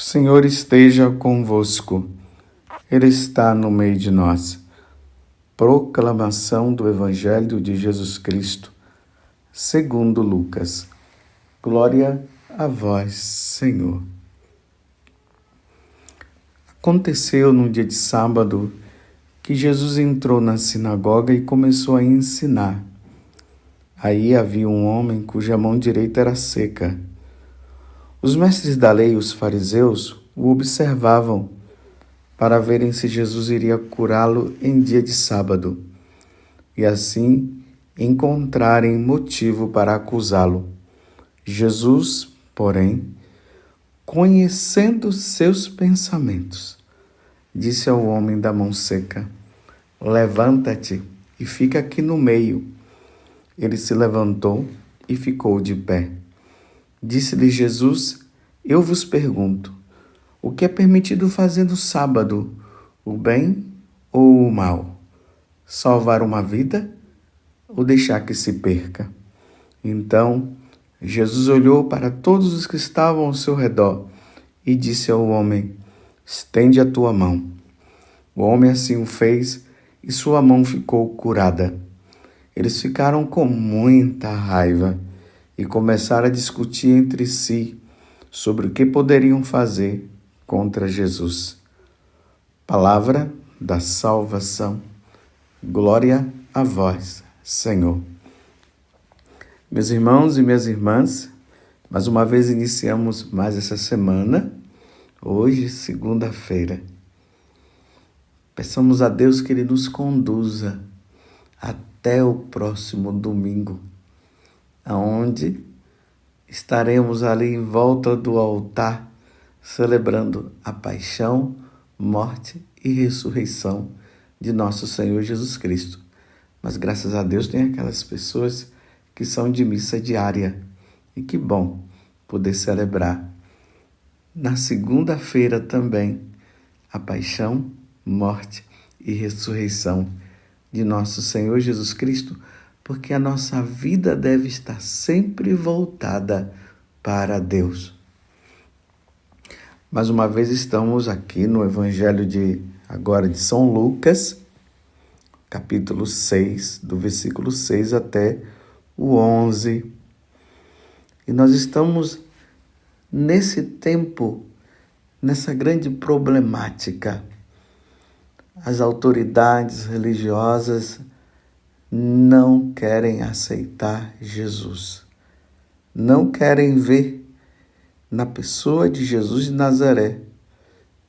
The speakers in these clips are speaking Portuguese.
O Senhor esteja convosco, Ele está no meio de nós. Proclamação do Evangelho de Jesus Cristo, segundo Lucas. Glória a vós, Senhor. Aconteceu no dia de sábado que Jesus entrou na sinagoga e começou a ensinar. Aí havia um homem cuja mão direita era seca. Os mestres da lei os fariseus o observavam para verem se Jesus iria curá-lo em dia de sábado e assim encontrarem motivo para acusá-lo. Jesus, porém, conhecendo seus pensamentos, disse ao homem da mão seca: Levanta-te e fica aqui no meio. Ele se levantou e ficou de pé. Disse-lhe Jesus: Eu vos pergunto, o que é permitido fazer no sábado, o bem ou o mal? Salvar uma vida ou deixar que se perca? Então Jesus olhou para todos os que estavam ao seu redor e disse ao homem: Estende a tua mão. O homem assim o fez e sua mão ficou curada. Eles ficaram com muita raiva e começaram a discutir entre si sobre o que poderiam fazer contra Jesus. Palavra da salvação. Glória a vós, Senhor. Meus irmãos e minhas irmãs, mais uma vez iniciamos mais essa semana, hoje, segunda-feira. Peçamos a Deus que Ele nos conduza até o próximo domingo aonde estaremos ali em volta do altar celebrando a paixão, morte e ressurreição de nosso Senhor Jesus Cristo. Mas graças a Deus tem aquelas pessoas que são de missa diária. E que bom poder celebrar na segunda-feira também a paixão, morte e ressurreição de nosso Senhor Jesus Cristo porque a nossa vida deve estar sempre voltada para Deus. Mais uma vez estamos aqui no Evangelho de agora de São Lucas, capítulo 6, do versículo 6 até o 11. E nós estamos nesse tempo, nessa grande problemática. As autoridades religiosas não querem aceitar Jesus. Não querem ver na pessoa de Jesus de Nazaré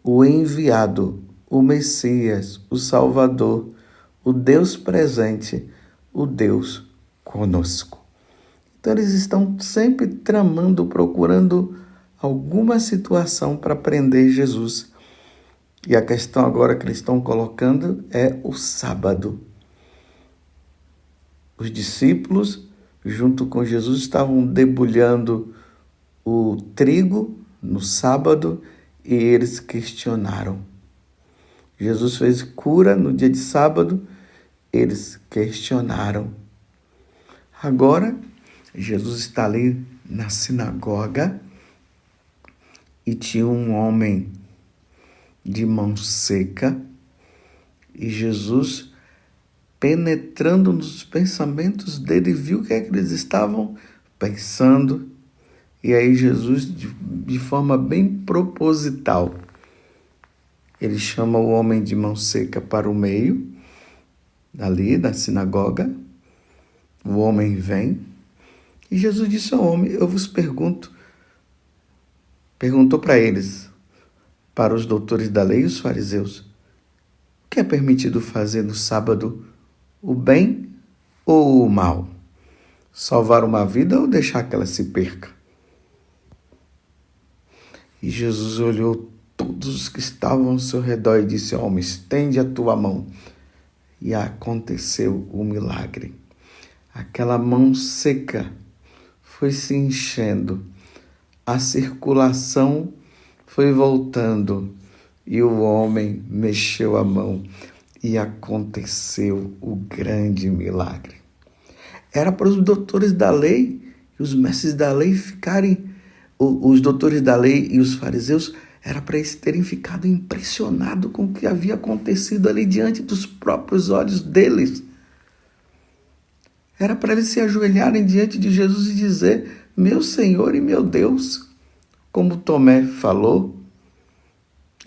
o enviado, o Messias, o Salvador, o Deus presente, o Deus conosco. Então eles estão sempre tramando, procurando alguma situação para prender Jesus. E a questão agora que eles estão colocando é o sábado. Os discípulos, junto com Jesus, estavam debulhando o trigo no sábado e eles questionaram. Jesus fez cura no dia de sábado, eles questionaram. Agora, Jesus está ali na sinagoga e tinha um homem de mão seca e Jesus penetrando nos pensamentos dele, viu o que é que eles estavam pensando. E aí Jesus, de, de forma bem proposital, ele chama o homem de mão seca para o meio, ali da sinagoga. O homem vem e Jesus disse ao homem: Eu vos pergunto. Perguntou para eles, para os doutores da lei e os fariseus: O que é permitido fazer no sábado o bem ou o mal? Salvar uma vida ou deixar que ela se perca? E Jesus olhou todos os que estavam ao seu redor e disse: Homem, estende a tua mão. E aconteceu o milagre. Aquela mão seca foi se enchendo, a circulação foi voltando e o homem mexeu a mão e aconteceu o grande milagre. Era para os doutores da lei e os mestres da lei ficarem, os doutores da lei e os fariseus era para eles terem ficado impressionados com o que havia acontecido ali diante dos próprios olhos deles. Era para eles se ajoelharem diante de Jesus e dizer: Meu Senhor e meu Deus, como Tomé falou,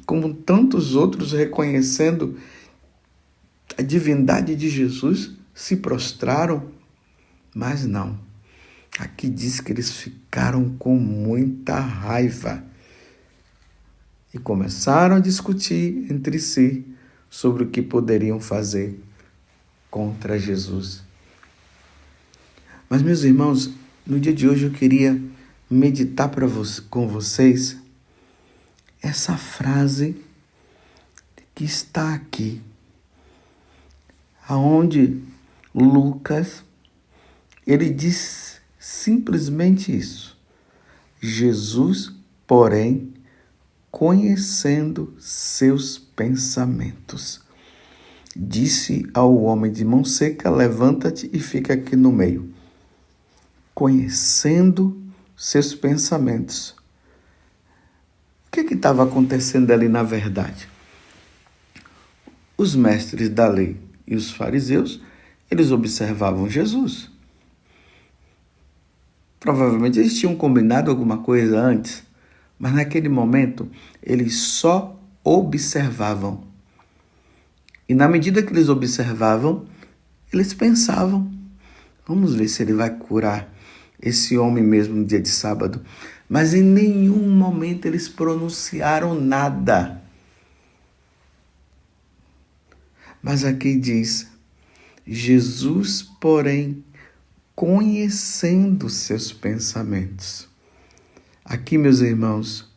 como tantos outros reconhecendo a divindade de Jesus, se prostraram, mas não. Aqui diz que eles ficaram com muita raiva e começaram a discutir entre si sobre o que poderiam fazer contra Jesus. Mas, meus irmãos, no dia de hoje eu queria meditar para com vocês essa frase que está aqui, aonde Lucas ele diz simplesmente isso. Jesus, porém, conhecendo seus pensamentos, disse ao homem de mão seca: Levanta-te e fica aqui no meio. Conhecendo seus pensamentos. O que é estava acontecendo ali na verdade? Os mestres da lei e os fariseus, eles observavam Jesus. Provavelmente eles tinham combinado alguma coisa antes, mas naquele momento eles só observavam. E na medida que eles observavam, eles pensavam: vamos ver se ele vai curar esse homem mesmo no dia de sábado. Mas em nenhum momento eles pronunciaram nada. Mas aqui diz: Jesus, porém, conhecendo seus pensamentos. Aqui, meus irmãos,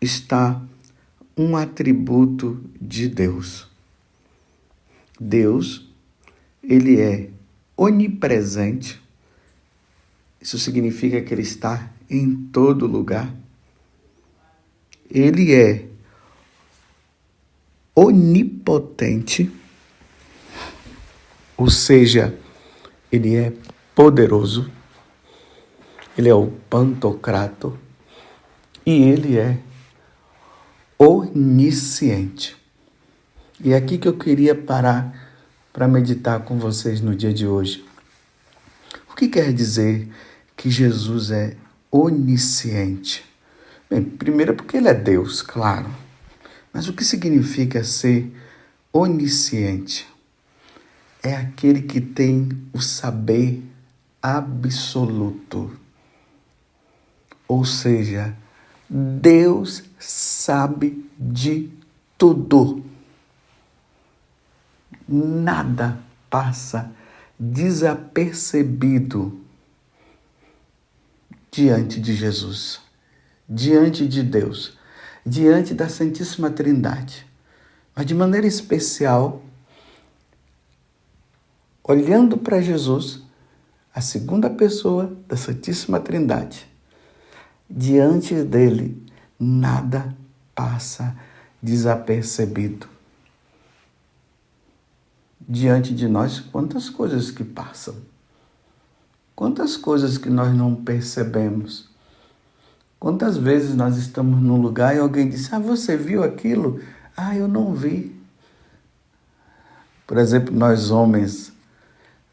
está um atributo de Deus. Deus, ele é onipresente. Isso significa que ele está em todo lugar. Ele é onipotente, ou seja, ele é poderoso, ele é o pantocrato e ele é onisciente. E é aqui que eu queria parar para meditar com vocês no dia de hoje. O que quer dizer que Jesus é onisciente? Bem, primeiro porque ele é Deus, claro. Mas o que significa ser onisciente? É aquele que tem o saber absoluto. Ou seja, Deus sabe de tudo. Nada passa desapercebido diante de Jesus, diante de Deus, diante da Santíssima Trindade. Mas de maneira especial, olhando para Jesus, a segunda pessoa da Santíssima Trindade. Diante dele, nada passa desapercebido. Diante de nós, quantas coisas que passam. Quantas coisas que nós não percebemos. Quantas vezes nós estamos num lugar e alguém diz: Ah, você viu aquilo? Ah, eu não vi. Por exemplo, nós homens,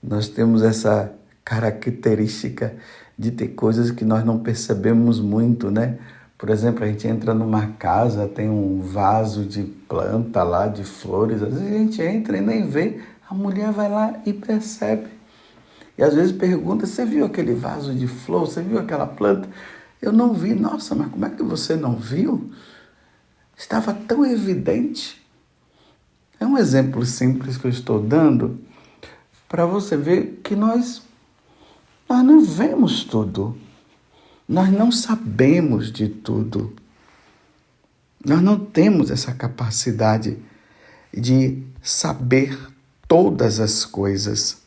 nós temos essa característica de ter coisas que nós não percebemos muito, né? Por exemplo, a gente entra numa casa, tem um vaso de planta lá, de flores, às vezes a gente entra e nem vê, a mulher vai lá e percebe. E às vezes pergunta: Você viu aquele vaso de flor? Você viu aquela planta? Eu não vi. Nossa, mas como é que você não viu? Estava tão evidente. É um exemplo simples que eu estou dando para você ver que nós nós não vemos tudo. Nós não sabemos de tudo. Nós não temos essa capacidade de saber todas as coisas.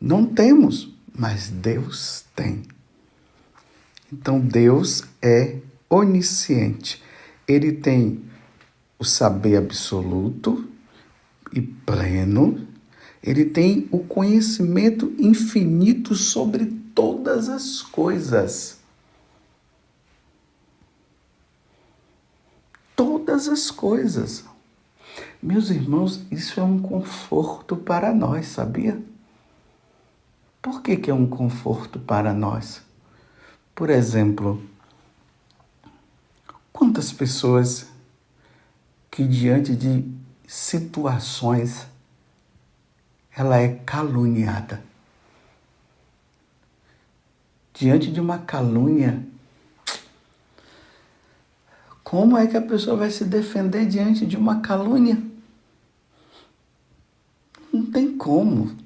Não temos, mas Deus tem. Então Deus é onisciente. Ele tem o saber absoluto e pleno ele tem o conhecimento infinito sobre todas as coisas. todas as coisas. Meus irmãos, isso é um conforto para nós, sabia? Por que, que é um conforto para nós? Por exemplo, quantas pessoas que diante de situações ela é caluniada. Diante de uma calúnia, como é que a pessoa vai se defender diante de uma calúnia? Não tem como.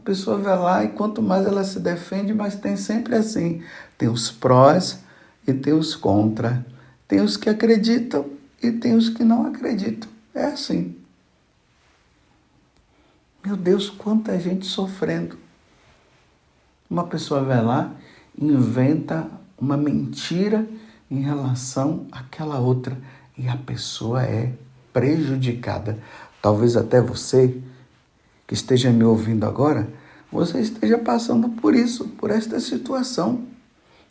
A pessoa vai lá e quanto mais ela se defende, mais tem sempre assim. Tem os prós e tem os contra. Tem os que acreditam e tem os que não acreditam. É assim. Meu Deus, quanta gente sofrendo. Uma pessoa vai lá, inventa uma mentira em relação àquela outra e a pessoa é prejudicada. Talvez até você que esteja me ouvindo agora, você esteja passando por isso, por esta situação.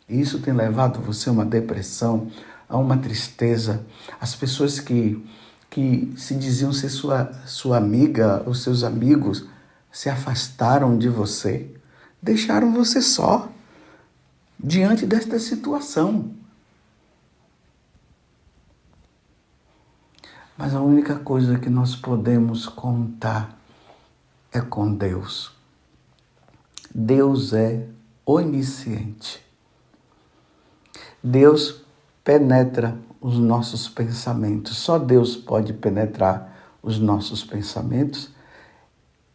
E isso tem levado você a uma depressão, a uma tristeza. As pessoas que que se diziam ser sua, sua amiga, os seus amigos, se afastaram de você, deixaram você só diante desta situação. Mas a única coisa que nós podemos contar é com Deus. Deus é onisciente. Deus penetra os nossos pensamentos. Só Deus pode penetrar os nossos pensamentos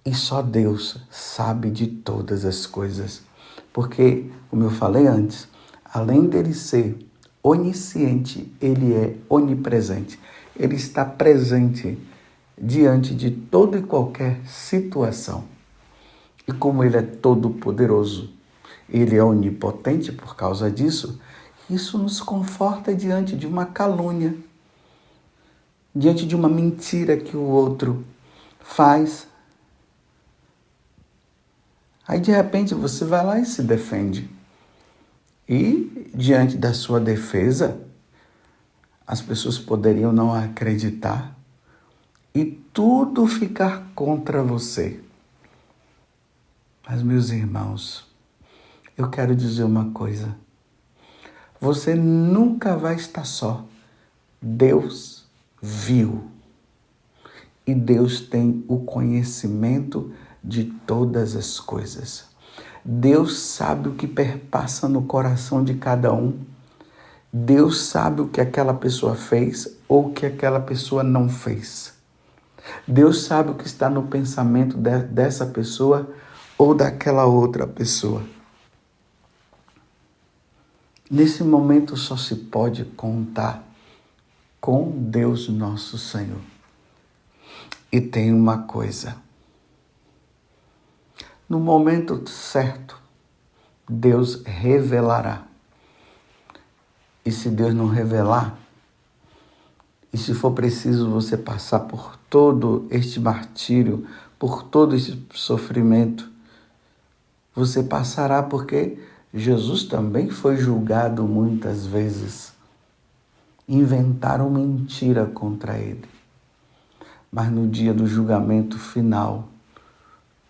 e só Deus sabe de todas as coisas. Porque, como eu falei antes, além dele ser onisciente, ele é onipresente. Ele está presente diante de toda e qualquer situação. E como ele é todo poderoso, ele é onipotente por causa disso, isso nos conforta diante de uma calúnia, diante de uma mentira que o outro faz. Aí de repente você vai lá e se defende. E diante da sua defesa, as pessoas poderiam não acreditar e tudo ficar contra você. Mas, meus irmãos, eu quero dizer uma coisa. Você nunca vai estar só. Deus viu. E Deus tem o conhecimento de todas as coisas. Deus sabe o que perpassa no coração de cada um. Deus sabe o que aquela pessoa fez ou o que aquela pessoa não fez. Deus sabe o que está no pensamento de, dessa pessoa ou daquela outra pessoa. Nesse momento só se pode contar com Deus nosso Senhor. E tem uma coisa. No momento certo, Deus revelará. E se Deus não revelar, e se for preciso você passar por todo este martírio, por todo este sofrimento, você passará porque Jesus também foi julgado muitas vezes. Inventaram mentira contra ele. Mas no dia do julgamento final,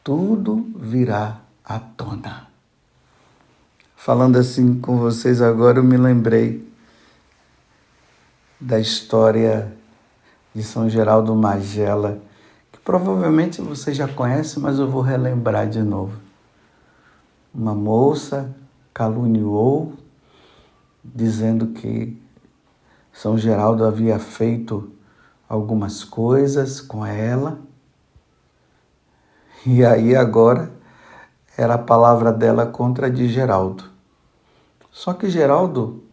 tudo virá à tona. Falando assim com vocês agora, eu me lembrei da história de São Geraldo Magela, que provavelmente você já conhece, mas eu vou relembrar de novo. Uma moça caluniou, dizendo que São Geraldo havia feito algumas coisas com ela. E aí agora era a palavra dela contra a de Geraldo. Só que Geraldo,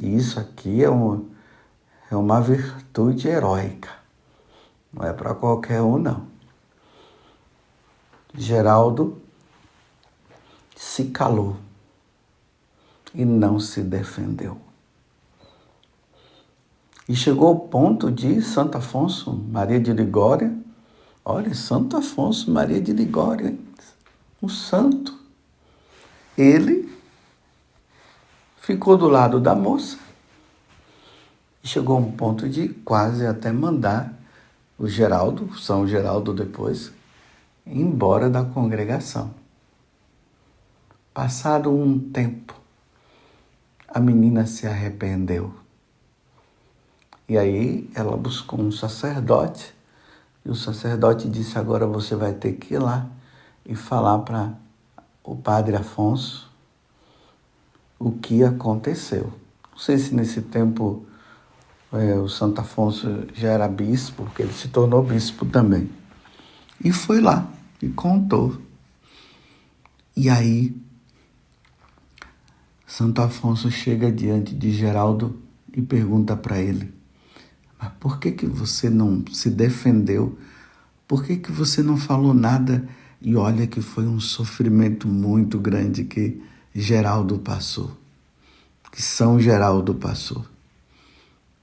e isso aqui é, um, é uma virtude heróica, não é para qualquer um, não. Geraldo se calou e não se defendeu. E chegou ao ponto de Santo Afonso Maria de Ligória, olha, Santo Afonso Maria de Ligória, um santo, ele ficou do lado da moça E chegou a um ponto de quase até mandar o Geraldo, São Geraldo depois, embora da congregação. Passado um tempo, a menina se arrependeu. E aí ela buscou um sacerdote, e o sacerdote disse: Agora você vai ter que ir lá e falar para o padre Afonso o que aconteceu. Não sei se nesse tempo é, o Santo Afonso já era bispo, porque ele se tornou bispo também. E foi lá e contou. E aí, Santo Afonso chega diante de Geraldo e pergunta para ele: Mas por que, que você não se defendeu? Por que, que você não falou nada? E olha que foi um sofrimento muito grande que Geraldo passou, que São Geraldo passou.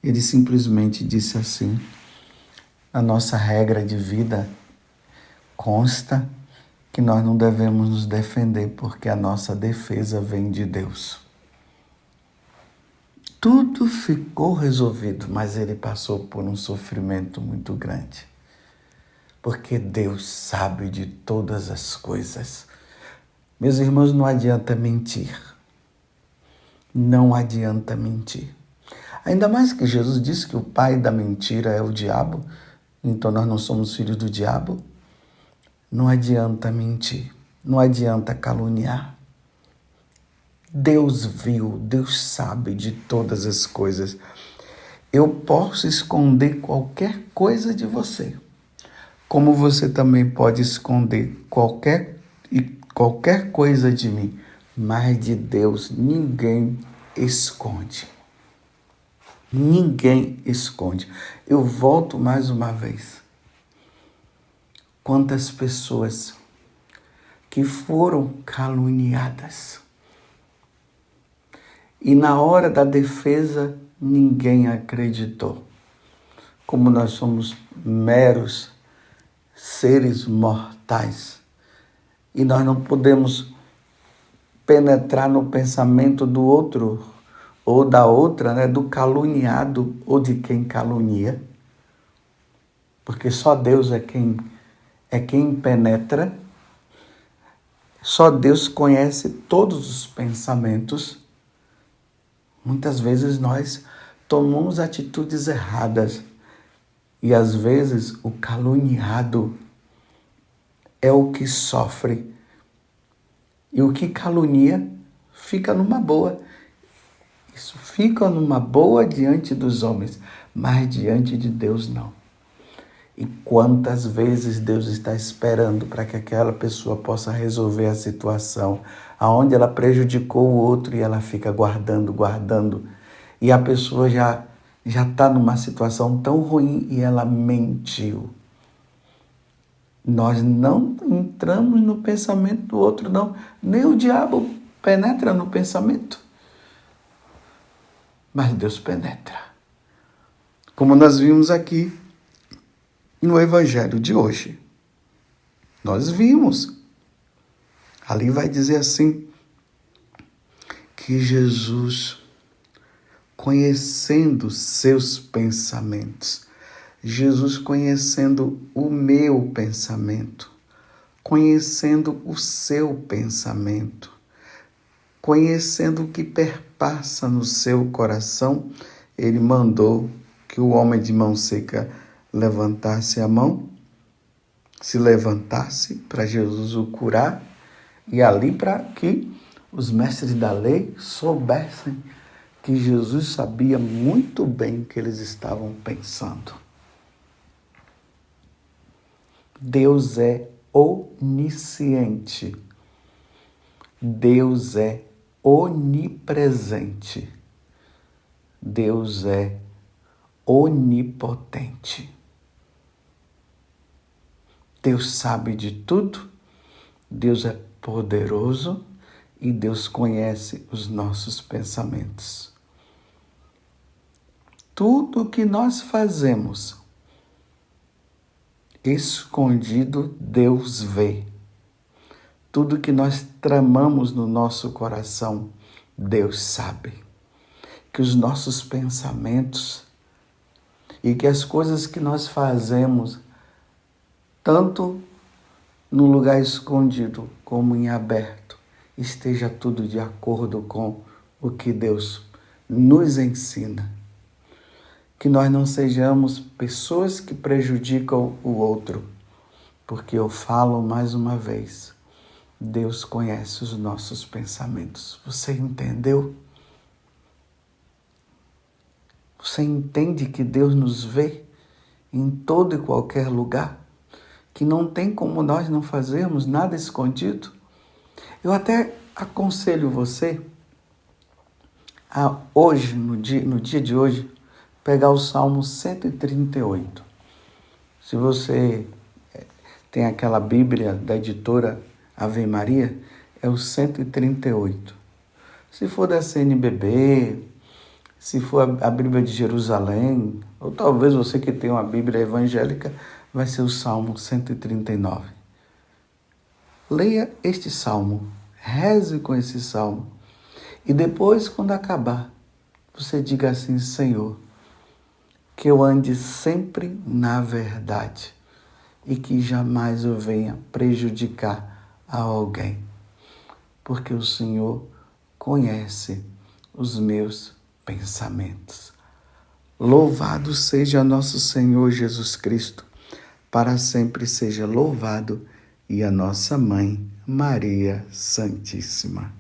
Ele simplesmente disse assim: a nossa regra de vida consta que nós não devemos nos defender porque a nossa defesa vem de Deus. Tudo ficou resolvido, mas ele passou por um sofrimento muito grande. Porque Deus sabe de todas as coisas. Meus irmãos, não adianta mentir. Não adianta mentir. Ainda mais que Jesus disse que o pai da mentira é o diabo, então nós não somos filhos do diabo. Não adianta mentir, não adianta caluniar. Deus viu, Deus sabe de todas as coisas. Eu posso esconder qualquer coisa de você, como você também pode esconder qualquer e qualquer coisa de mim, mas de Deus ninguém esconde. Ninguém esconde. Eu volto mais uma vez. Quantas pessoas que foram caluniadas e na hora da defesa ninguém acreditou. Como nós somos meros seres mortais e nós não podemos penetrar no pensamento do outro ou da outra, né, do caluniado ou de quem calunia. Porque só Deus é quem é quem penetra. Só Deus conhece todos os pensamentos. Muitas vezes nós tomamos atitudes erradas e às vezes o caluniado é o que sofre e o que calunia fica numa boa. Isso fica numa boa diante dos homens, mas diante de Deus não. E quantas vezes Deus está esperando para que aquela pessoa possa resolver a situação, aonde ela prejudicou o outro e ela fica guardando, guardando, e a pessoa já já está numa situação tão ruim e ela mentiu. Nós não entramos no pensamento do outro, não. Nem o diabo penetra no pensamento mas Deus penetra. Como nós vimos aqui no Evangelho de hoje. Nós vimos. Ali vai dizer assim: que Jesus, conhecendo seus pensamentos, Jesus conhecendo o meu pensamento, conhecendo o seu pensamento, conhecendo o que perpassa no seu coração, ele mandou que o homem de mão seca levantasse a mão, se levantasse para Jesus o curar, e ali para que os mestres da lei soubessem que Jesus sabia muito bem o que eles estavam pensando. Deus é onisciente. Deus é onipresente. Deus é onipotente. Deus sabe de tudo, Deus é poderoso e Deus conhece os nossos pensamentos. Tudo o que nós fazemos escondido, Deus vê. Tudo que nós tramamos no nosso coração, Deus sabe. Que os nossos pensamentos e que as coisas que nós fazemos, tanto no lugar escondido como em aberto, esteja tudo de acordo com o que Deus nos ensina. Que nós não sejamos pessoas que prejudicam o outro, porque eu falo mais uma vez, Deus conhece os nossos pensamentos. Você entendeu? Você entende que Deus nos vê em todo e qualquer lugar? Que não tem como nós não fazermos nada escondido? Eu até aconselho você a hoje, no dia, no dia de hoje, pegar o Salmo 138. Se você eh, tem aquela Bíblia da editora Ave Maria, é o 138. Se for da CNBB, se for a Bíblia de Jerusalém, ou talvez você que tem uma Bíblia evangélica, vai ser o Salmo 139. Leia este salmo, reze com esse salmo, e depois, quando acabar, você diga assim: Senhor, que eu ande sempre na verdade e que jamais eu venha prejudicar a alguém, porque o Senhor conhece os meus pensamentos. Louvado seja nosso Senhor Jesus Cristo, para sempre seja louvado, e a nossa mãe, Maria Santíssima.